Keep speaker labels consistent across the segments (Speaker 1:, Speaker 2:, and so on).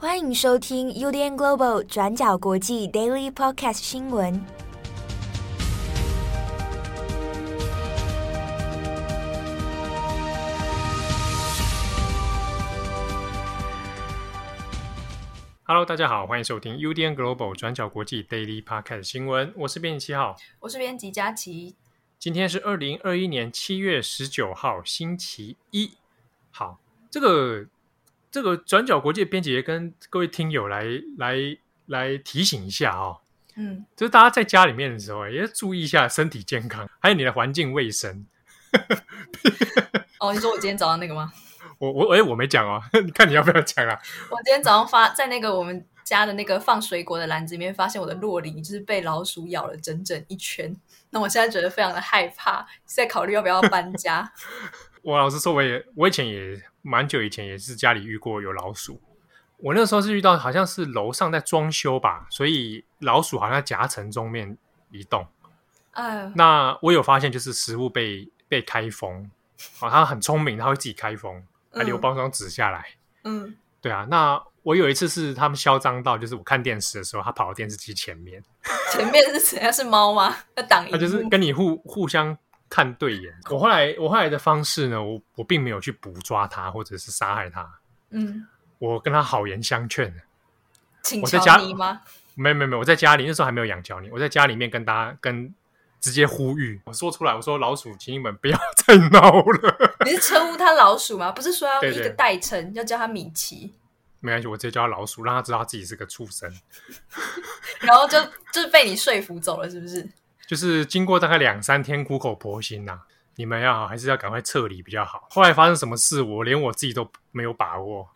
Speaker 1: 欢迎收听 UDN Global 转角国际 Daily Podcast 新闻。
Speaker 2: Hello，大家好，欢迎收听 UDN Global 转角国际 Daily Podcast 新闻。我是编辑七号，
Speaker 3: 我是编辑佳琪。
Speaker 2: 今天是二零二一年七月十九号，星期一。好，这个这个转角国际编辑跟各位听友来来来提醒一下哦。嗯，就是大家在家里面的时候，也要注意一下身体健康，还有你的环境卫生。
Speaker 3: 哦，你说我今天早上那个吗？
Speaker 2: 我我哎，我没讲哦，你看你要不要讲啊？
Speaker 3: 我今天早上发在那个我们家的那个放水果的篮子里面，发现我的洛梨就是被老鼠咬了整整一圈。那我现在觉得非常的害怕，在考虑要不要搬家。
Speaker 2: 我老实说，我也我以前也蛮久以前也是家里遇过有老鼠。我那个时候是遇到好像是楼上在装修吧，所以老鼠好像在夹层中面移动。哎呦，那我有发现就是食物被被开封，哦，它很聪明，它会自己开封，还留包装纸下来。嗯，对啊，那。我有一次是他们嚣张到，就是我看电视的时候，它跑到电视机前面。
Speaker 3: 前面是谁？是猫吗？要挡？
Speaker 2: 他就是跟你互互相看对眼。我后来我后来的方式呢，我我并没有去捕抓他或者是杀害他。嗯，我跟他好言相劝。
Speaker 3: 请乔尼吗？
Speaker 2: 没有没有没有，我在家里那时候还没有养乔尼，我在家里面跟大家跟直接呼吁，我说出来，我说老鼠，请你们不要再闹了。
Speaker 3: 你是称呼他老鼠吗？不是说要一个代称，要叫他米奇。
Speaker 2: 没关系，我直接叫他老鼠，让他知道他自己是个畜生。
Speaker 3: 然后就就被你说服走了，是不是？
Speaker 2: 就是经过大概两三天苦口婆心呐、啊，你们要还是要赶快撤离比较好。后来发生什么事，我连我自己都没有把握。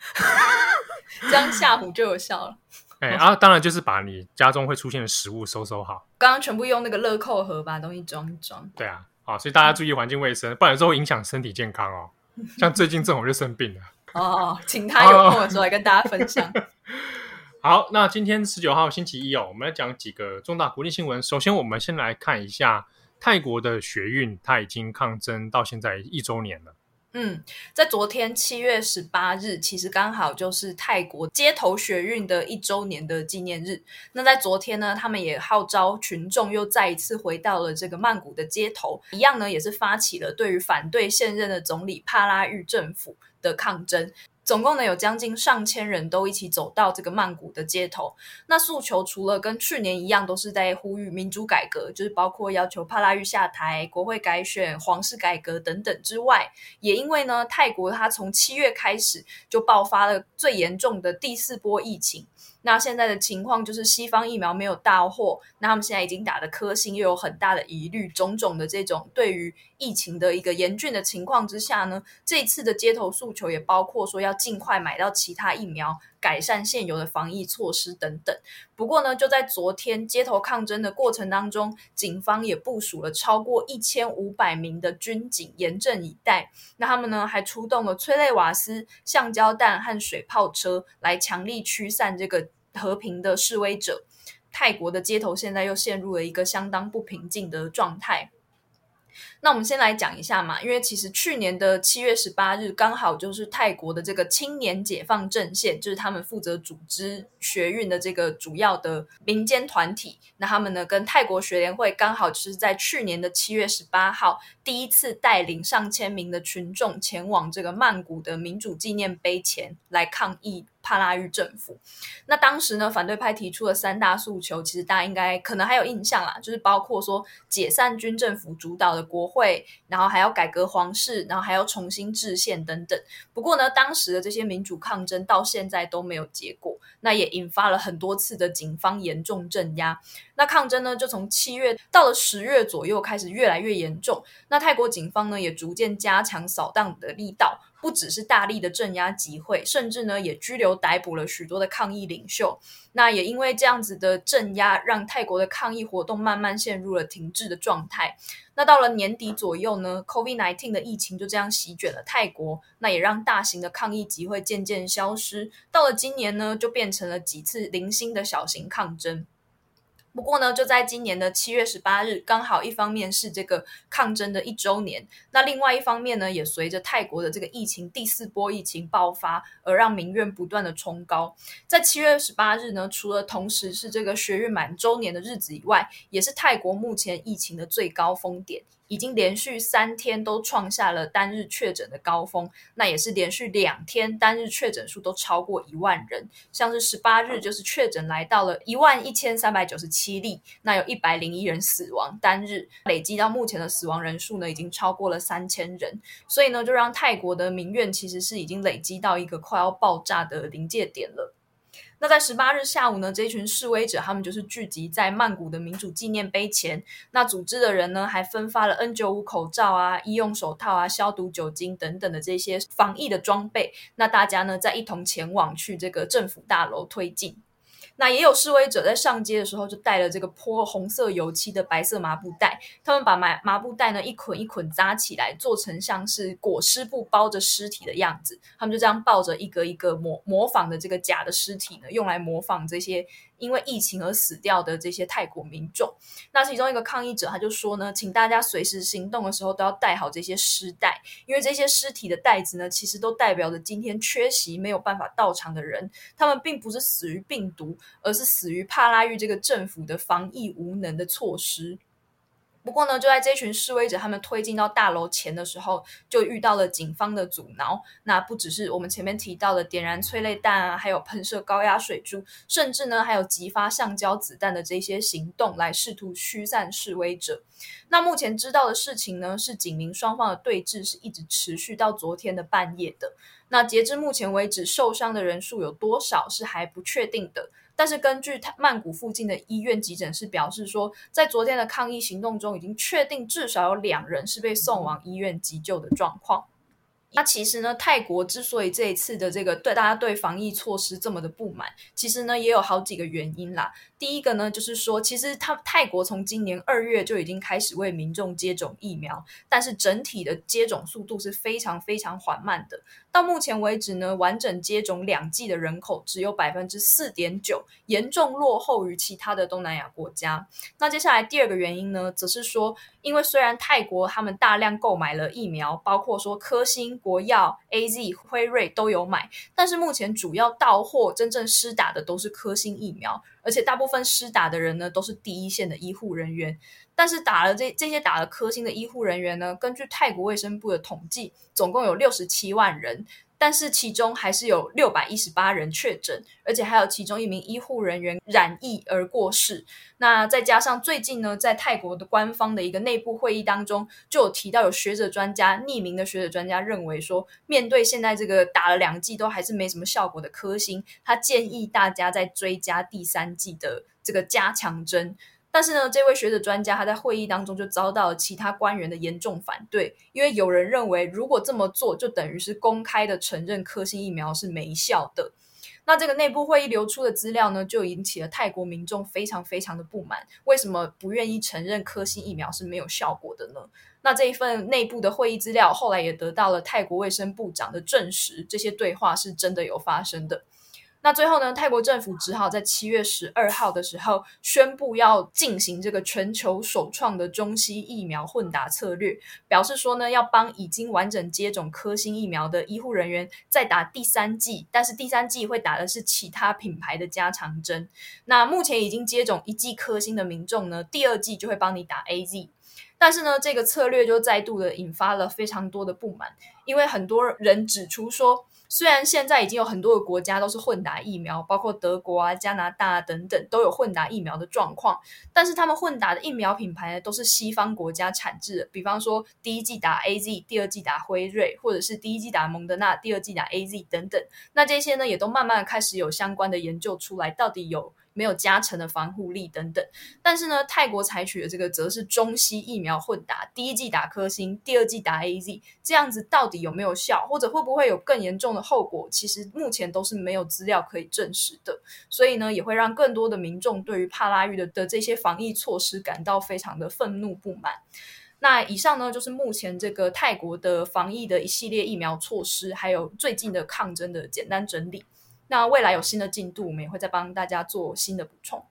Speaker 3: 这样吓唬就有效了。
Speaker 2: 哎、欸，啊，当然就是把你家中会出现的食物收收好。
Speaker 3: 刚刚全部用那个乐扣盒把东西装一装。
Speaker 2: 对啊，好，所以大家注意环境卫生，不然之后影响身体健康哦。像最近正好就生病了。
Speaker 3: 哦，请他有空的时候来跟大家分享。
Speaker 2: 好，那今天十九号星期一哦，我们来讲几个重大国际新闻。首先，我们先来看一下泰国的学运，它已经抗争到现在一周年了。
Speaker 3: 嗯，在昨天七月十八日，其实刚好就是泰国街头学运的一周年的纪念日。那在昨天呢，他们也号召群众又再一次回到了这个曼谷的街头，一样呢也是发起了对于反对现任的总理帕拉育政府的抗争。总共呢有将近上千人都一起走到这个曼谷的街头。那诉求除了跟去年一样，都是在呼吁民主改革，就是包括要求帕拉育下台、国会改选、皇室改革等等之外，也因为呢泰国它从七月开始就爆发了最严重的第四波疫情。那现在的情况就是西方疫苗没有到货，那他们现在已经打的科兴又有很大的疑虑，种种的这种对于疫情的一个严峻的情况之下呢，这次的街头诉求也包括说要尽快买到其他疫苗，改善现有的防疫措施等等。不过呢，就在昨天街头抗争的过程当中，警方也部署了超过一千五百名的军警严阵以待。那他们呢还出动了催泪瓦斯、橡胶弹和水炮车来强力驱散这个和平的示威者。泰国的街头现在又陷入了一个相当不平静的状态。那我们先来讲一下嘛，因为其实去年的七月十八日刚好就是泰国的这个青年解放阵线，就是他们负责组织学运的这个主要的民间团体。那他们呢跟泰国学联会刚好就是在去年的七月十八号第一次带领上千名的群众前往这个曼谷的民主纪念碑前来抗议。帕拉育政府，那当时呢，反对派提出了三大诉求，其实大家应该可能还有印象啦，就是包括说解散军政府主导的国会，然后还要改革皇室，然后还要重新制宪等等。不过呢，当时的这些民主抗争到现在都没有结果，那也引发了很多次的警方严重镇压。那抗争呢，就从七月到了十月左右开始越来越严重。那泰国警方呢，也逐渐加强扫荡的力道。不只是大力的镇压集会，甚至呢也拘留逮捕了许多的抗议领袖。那也因为这样子的镇压，让泰国的抗议活动慢慢陷入了停滞的状态。那到了年底左右呢，COVID-19 的疫情就这样席卷了泰国，那也让大型的抗议集会渐渐消失。到了今年呢，就变成了几次零星的小型抗争。不过呢，就在今年的七月十八日，刚好一方面是这个抗争的一周年，那另外一方面呢，也随着泰国的这个疫情第四波疫情爆发，而让民怨不断的冲高。在七月十八日呢，除了同时是这个学运满周年的日子以外，也是泰国目前疫情的最高峰点。已经连续三天都创下了单日确诊的高峰，那也是连续两天单日确诊数都超过一万人。像是十八日就是确诊来到了一万一千三百九十七例，那有一百零一人死亡，单日累积到目前的死亡人数呢，已经超过了三千人。所以呢，就让泰国的民怨其实是已经累积到一个快要爆炸的临界点了。那在十八日下午呢，这一群示威者他们就是聚集在曼谷的民主纪念碑前。那组织的人呢，还分发了 N 九五口罩啊、医用手套啊、消毒酒精等等的这些防疫的装备。那大家呢，再一同前往去这个政府大楼推进。那也有示威者在上街的时候，就带了这个泼红色油漆的白色麻布袋，他们把麻麻布袋呢一捆一捆扎起来，做成像是裹尸布包着尸体的样子，他们就这样抱着一个一个模模仿的这个假的尸体呢，用来模仿这些。因为疫情而死掉的这些泰国民众，那其中一个抗议者他就说呢，请大家随时行动的时候都要带好这些尸袋，因为这些尸体的袋子呢，其实都代表着今天缺席没有办法到场的人，他们并不是死于病毒，而是死于帕拉玉这个政府的防疫无能的措施。不过呢，就在这群示威者他们推进到大楼前的时候，就遇到了警方的阻挠。那不只是我们前面提到的点燃催泪弹啊，还有喷射高压水柱，甚至呢还有激发橡胶子弹的这些行动，来试图驱散示威者。那目前知道的事情呢，是警民双方的对峙是一直持续到昨天的半夜的。那截至目前为止，受伤的人数有多少是还不确定的。但是根据曼谷附近的医院急诊室表示说，在昨天的抗议行动中，已经确定至少有两人是被送往医院急救的状况。那其实呢，泰国之所以这一次的这个对大家对防疫措施这么的不满，其实呢也有好几个原因啦。第一个呢，就是说其实他泰国从今年二月就已经开始为民众接种疫苗，但是整体的接种速度是非常非常缓慢的。到目前为止呢，完整接种两剂的人口只有百分之四点九，严重落后于其他的东南亚国家。那接下来第二个原因呢，则是说，因为虽然泰国他们大量购买了疫苗，包括说科兴、国药、AZ、辉瑞都有买，但是目前主要到货、真正施打的都是科兴疫苗，而且大部分施打的人呢，都是第一线的医护人员。但是打了这这些打了科兴的医护人员呢，根据泰国卫生部的统计，总共有六十七万人，但是其中还是有六百一十八人确诊，而且还有其中一名医护人员染疫而过世。那再加上最近呢，在泰国的官方的一个内部会议当中，就有提到有学者专家，匿名的学者专家认为说，面对现在这个打了两剂都还是没什么效果的科兴，他建议大家再追加第三剂的这个加强针。但是呢，这位学者专家他在会议当中就遭到了其他官员的严重反对，因为有人认为，如果这么做，就等于是公开的承认科兴疫苗是没效的。那这个内部会议流出的资料呢，就引起了泰国民众非常非常的不满。为什么不愿意承认科兴疫苗是没有效果的呢？那这一份内部的会议资料后来也得到了泰国卫生部长的证实，这些对话是真的有发生的。那最后呢，泰国政府只好在七月十二号的时候宣布要进行这个全球首创的中西疫苗混打策略，表示说呢，要帮已经完整接种科兴疫苗的医护人员再打第三剂，但是第三剂会打的是其他品牌的加强针。那目前已经接种一剂科兴的民众呢，第二剂就会帮你打 AZ。但是呢，这个策略就再度的引发了非常多的不满，因为很多人指出说，虽然现在已经有很多的国家都是混打疫苗，包括德国啊、加拿大等等都有混打疫苗的状况，但是他们混打的疫苗品牌呢，都是西方国家产制的，比方说第一季打 AZ，第二季打辉瑞，或者是第一季打蒙德纳，第二季打 AZ 等等。那这些呢，也都慢慢开始有相关的研究出来，到底有没有加成的防护力等等，但是呢，泰国采取的这个则是中西疫苗混打，第一剂打科兴，第二剂打 AZ，这样子到底有没有效，或者会不会有更严重的后果？其实目前都是没有资料可以证实的，所以呢，也会让更多的民众对于帕拉育的的这些防疫措施感到非常的愤怒不满。那以上呢，就是目前这个泰国的防疫的一系列疫苗措施，还有最近的抗争的简单整理。那未来有新的进度，我们也会再帮大家做新的补充。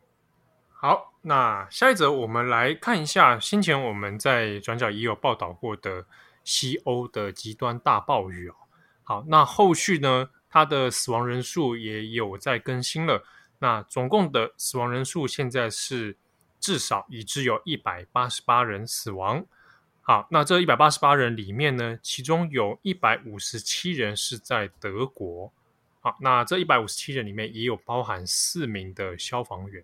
Speaker 2: 好，那下一则我们来看一下，先前我们在转角也有报道过的西欧的极端大暴雨哦。好，那后续呢，它的死亡人数也有在更新了。那总共的死亡人数现在是至少已知有一百八十八人死亡。好，那这一百八十八人里面呢，其中有一百五十七人是在德国。好，那这一百五十七人里面也有包含四名的消防员。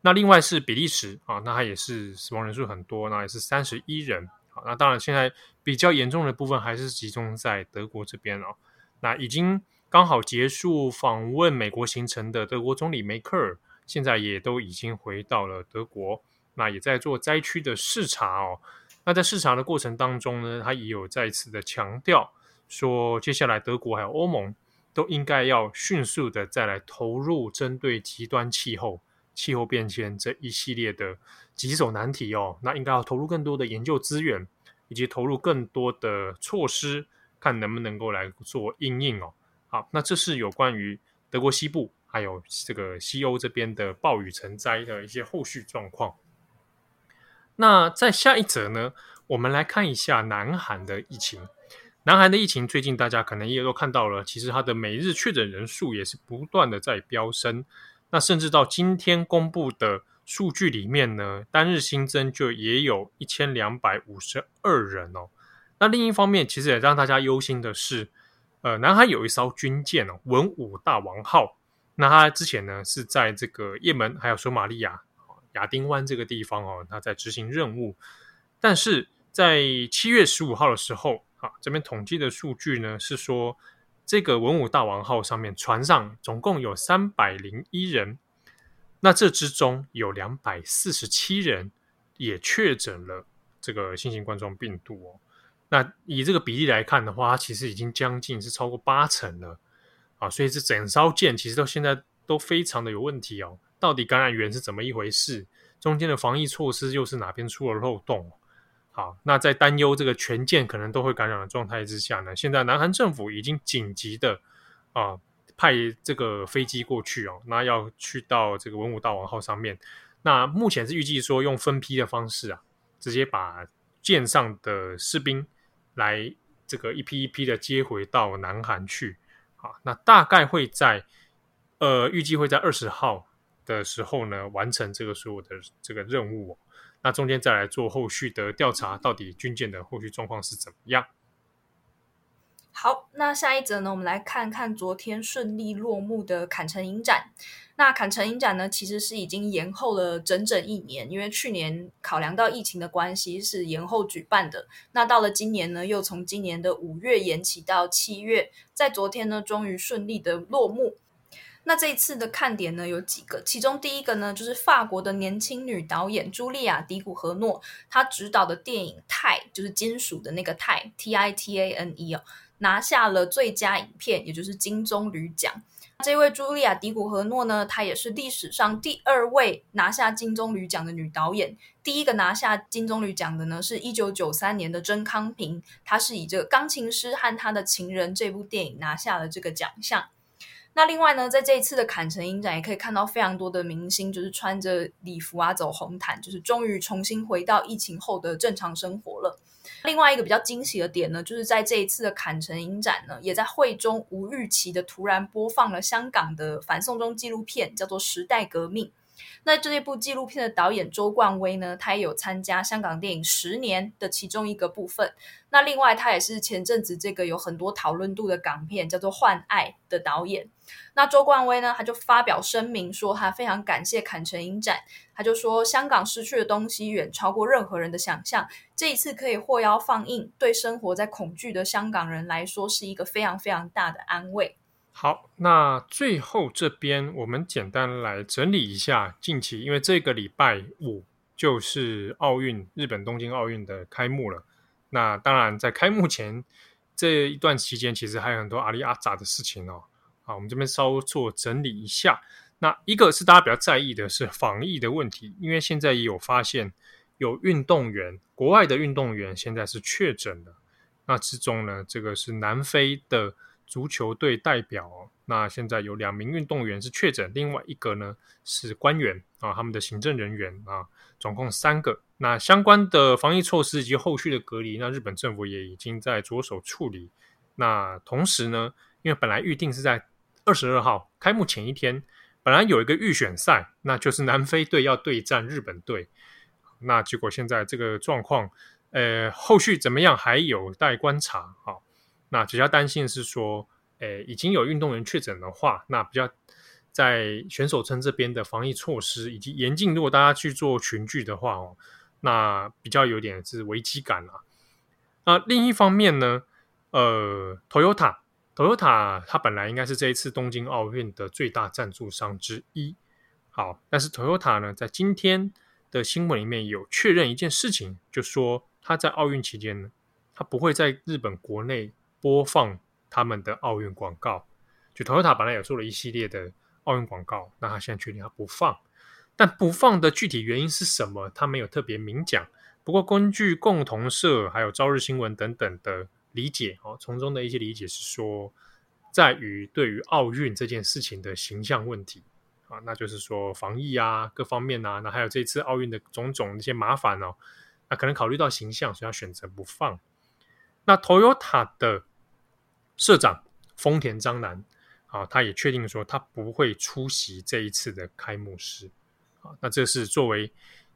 Speaker 2: 那另外是比利时啊，那它也是死亡人数很多，那也是三十一人。好，那当然现在比较严重的部分还是集中在德国这边哦。那已经刚好结束访问美国行程的德国总理梅克尔，现在也都已经回到了德国，那也在做灾区的视察哦。那在视察的过程当中呢，他也有再次的强调说，接下来德国还有欧盟都应该要迅速的再来投入针对极端气候。气候变迁这一系列的棘手难题哦，那应该要投入更多的研究资源，以及投入更多的措施，看能不能够来做应应哦。好，那这是有关于德国西部还有这个西欧这边的暴雨成灾的一些后续状况。那在下一则呢，我们来看一下南韩的疫情。南韩的疫情最近大家可能也都看到了，其实它的每日确诊人数也是不断的在飙升。那甚至到今天公布的数据里面呢，单日新增就也有一千两百五十二人哦。那另一方面，其实也让大家忧心的是，呃，南韩有一艘军舰哦，文武大王号。那它之前呢是在这个也门还有索马利亚亚丁湾这个地方哦，它在执行任务。但是在七月十五号的时候，啊，这边统计的数据呢是说。这个文武大王号上面，船上总共有三百零一人，那这之中有两百四十七人也确诊了这个新型冠状病毒哦。那以这个比例来看的话，它其实已经将近是超过八成了啊。所以这整艘舰其实到现在都非常的有问题哦。到底感染源是怎么一回事？中间的防疫措施又是哪边出了漏洞？好，那在担忧这个全舰可能都会感染的状态之下呢，现在南韩政府已经紧急的啊派这个飞机过去哦，那要去到这个文武大王号上面。那目前是预计说用分批的方式啊，直接把舰上的士兵来这个一批一批的接回到南韩去。好，那大概会在呃预计会在二十号的时候呢完成这个所有的这个任务。那中间再来做后续的调查，到底军舰的后续状况是怎么样？
Speaker 3: 好，那下一则呢，我们来看看昨天顺利落幕的坎城影展。那坎城影展呢，其实是已经延后了整整一年，因为去年考量到疫情的关系是延后举办的。那到了今年呢，又从今年的五月延期到七月，在昨天呢，终于顺利的落幕。那这一次的看点呢，有几个，其中第一个呢就是法国的年轻女导演茱莉亚·迪古荷诺，她执导的电影《钛》就是金属的那个钛 T I T A N E 哦，拿下了最佳影片，也就是金棕榈奖。这位茱莉亚·迪古荷诺呢，她也是历史上第二位拿下金棕榈奖的女导演，第一个拿下金棕榈奖的呢是一九九三年的甄康平，她是以这个《钢琴师和他的情人》这部电影拿下了这个奖项。那另外呢，在这一次的坎城影展，也可以看到非常多的明星，就是穿着礼服啊，走红毯，就是终于重新回到疫情后的正常生活了。另外一个比较惊喜的点呢，就是在这一次的坎城影展呢，也在会中无预期的突然播放了香港的反送中纪录片，叫做《时代革命》。那这一部纪录片的导演周冠威呢，他也有参加香港电影《十年》的其中一个部分。那另外，他也是前阵子这个有很多讨论度的港片叫做《换爱》的导演。那周冠威呢，他就发表声明说，他非常感谢坎城影展。他就说，香港失去的东西远超过任何人的想象。这一次可以获邀放映，对生活在恐惧的香港人来说，是一个非常非常大的安慰。
Speaker 2: 好，那最后这边我们简单来整理一下近期，因为这个礼拜五就是奥运，日本东京奥运的开幕了。那当然，在开幕前这一段期间，其实还有很多阿里阿扎的事情哦。好，我们这边稍微做整理一下。那一个是大家比较在意的是防疫的问题，因为现在也有发现有运动员，国外的运动员现在是确诊了。那之中呢，这个是南非的。足球队代表，那现在有两名运动员是确诊，另外一个呢是官员啊，他们的行政人员啊，总共三个。那相关的防疫措施以及后续的隔离，那日本政府也已经在着手处理。那同时呢，因为本来预定是在二十二号开幕前一天，本来有一个预选赛，那就是南非队要对战日本队。那结果现在这个状况，呃，后续怎么样还有待观察。好，那比较担心是说，呃，已经有运动员确诊的话，那比较在选手村这边的防疫措施以及严禁，如果大家去做群聚的话哦。那比较有点是危机感啊。那另一方面呢，呃，Toyota，Toyota 它本来应该是这一次东京奥运的最大赞助商之一。好，但是 Toyota 呢，在今天的新闻里面有确认一件事情，就说他在奥运期间呢，他不会在日本国内播放他们的奥运广告。就 Toyota 本来有做了一系列的奥运广告，那他现在确定他不放。但不放的具体原因是什么？他没有特别明讲。不过根据共同社还有朝日新闻等等的理解，哦，从中的一些理解是说，在于对于奥运这件事情的形象问题啊，那就是说防疫啊，各方面啊，那还有这次奥运的种种一些麻烦哦，那可能考虑到形象，所以要选择不放。那 Toyota 的社长丰田章男啊，他也确定说他不会出席这一次的开幕式啊。那这是作为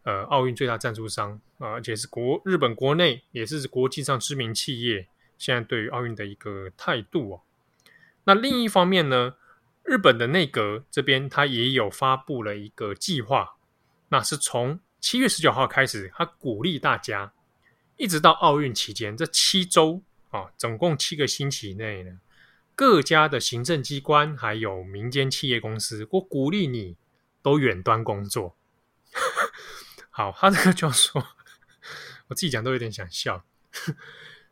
Speaker 2: 呃奥运最大赞助商啊，而且是国日本国内也是国际上知名企业，现在对于奥运的一个态度哦。那另一方面呢，日本的内阁这边他也有发布了一个计划，那是从七月十九号开始，他鼓励大家一直到奥运期间这七周啊，总共七个星期内呢，各家的行政机关还有民间企业公司，我鼓励你。都远端工作，好，他这个就说，我自己讲都有点想笑。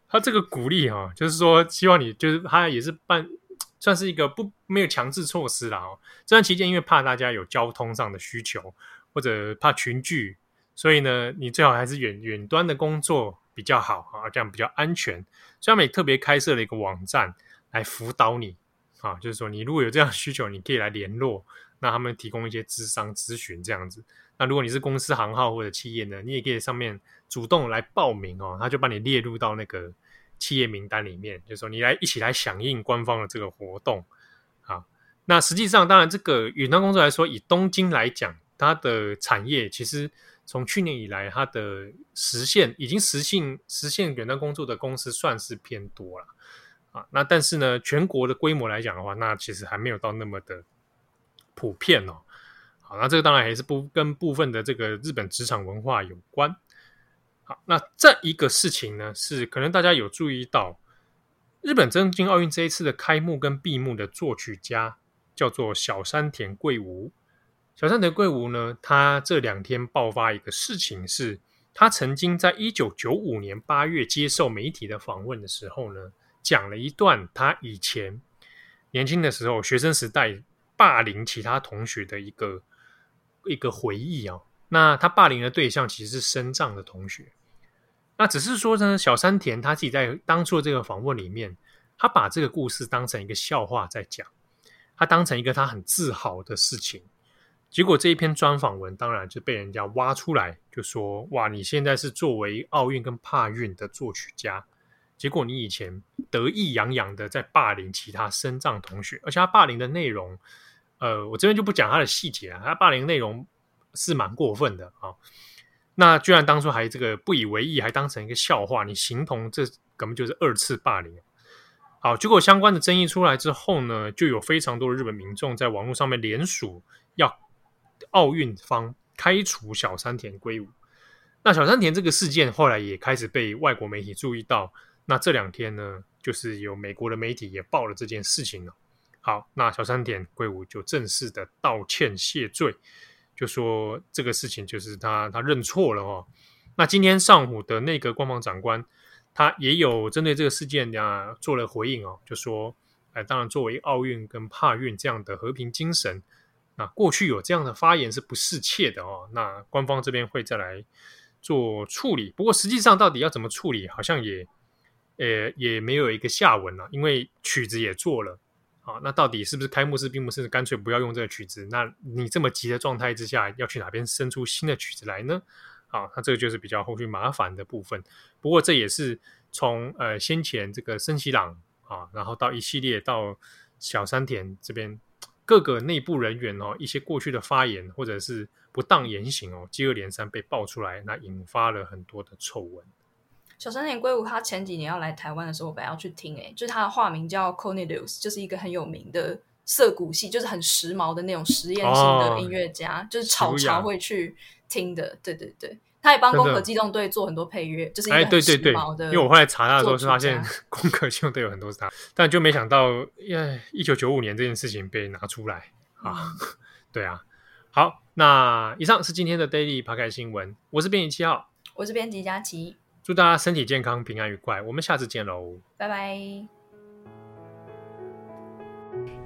Speaker 2: 他这个鼓励哈，就是说希望你，就是他也是办，算是一个不没有强制措施啦哦。这段期间，因为怕大家有交通上的需求，或者怕群聚，所以呢，你最好还是远远端的工作比较好啊，这样比较安全。所以他们也特别开设了一个网站来辅导你啊，就是说你如果有这样的需求，你可以来联络。那他们提供一些咨商咨询这样子。那如果你是公司行号或者企业呢，你也可以上面主动来报名哦，他就把你列入到那个企业名单里面，就是说你来一起来响应官方的这个活动。啊，那实际上当然这个远端工作来说，以东京来讲，它的产业其实从去年以来，它的实现已经实现实现远端工作的公司算是偏多了啊。那但是呢，全国的规模来讲的话，那其实还没有到那么的。普遍哦，好，那这个当然还是不跟部分的这个日本职场文化有关。好，那这一个事情呢，是可能大家有注意到，日本东京奥运这一次的开幕跟闭幕的作曲家叫做小山田贵吾。小山田贵吾呢，他这两天爆发一个事情是，他曾经在一九九五年八月接受媒体的访问的时候呢，讲了一段他以前年轻的时候学生时代。霸凌其他同学的一个一个回忆哦，那他霸凌的对象其实是身障的同学。那只是说呢，小山田他自己在当初的这个访问里面，他把这个故事当成一个笑话在讲，他当成一个他很自豪的事情。结果这一篇专访文当然就被人家挖出来，就说：“哇，你现在是作为奥运跟帕运的作曲家。”结果你以前得意洋洋的在霸凌其他身障同学，而且他霸凌的内容。呃，我这边就不讲他的细节啊，他霸凌内容是蛮过分的啊。那居然当初还这个不以为意，还当成一个笑话，你形同这根本就是二次霸凌。好，结果相关的争议出来之后呢，就有非常多的日本民众在网络上面联署，要奥运方开除小山田圭吾。那小山田这个事件后来也开始被外国媒体注意到。那这两天呢，就是有美国的媒体也报了这件事情了。好，那小山田圭吾就正式的道歉谢罪，就说这个事情就是他他认错了哦。那今天上午的内阁官方长官，他也有针对这个事件啊做了回应哦，就说，哎，当然作为奥运跟帕运这样的和平精神，那过去有这样的发言是不适切的哦。那官方这边会再来做处理，不过实际上到底要怎么处理，好像也。呃，也没有一个下文了，因为曲子也做了。啊，那到底是不是开幕式闭幕式干脆不要用这个曲子？那你这么急的状态之下，要去哪边生出新的曲子来呢？啊，那这个就是比较后续麻烦的部分。不过这也是从呃先前这个森喜朗啊，然后到一系列到小山田这边各个内部人员哦，一些过去的发言或者是不当言行哦，接二连三被爆出来，那引发了很多的丑闻。
Speaker 3: 小山田圭吾他前几年要来台湾的时候，我本来要去听，诶，就是他的化名叫 Cornelius，就是一个很有名的涩谷系，就是很时髦的那种实验型的音乐家，哦、就是潮潮会去听的。对对对，他也帮《攻壳机动队》做很多配乐，就是哎，对对对。
Speaker 2: 因为我后来查他的时候是发现《攻壳机动队》有很多是他，但就没想到，耶，一九九五年这件事情被拿出来啊，嗯、对啊。好，那以上是今天的 Daily Podcast 新闻，我是编辑七号，
Speaker 3: 我是编辑佳琪。
Speaker 2: 祝大家身体健康、平安愉快，我们下次见喽！
Speaker 3: 拜拜。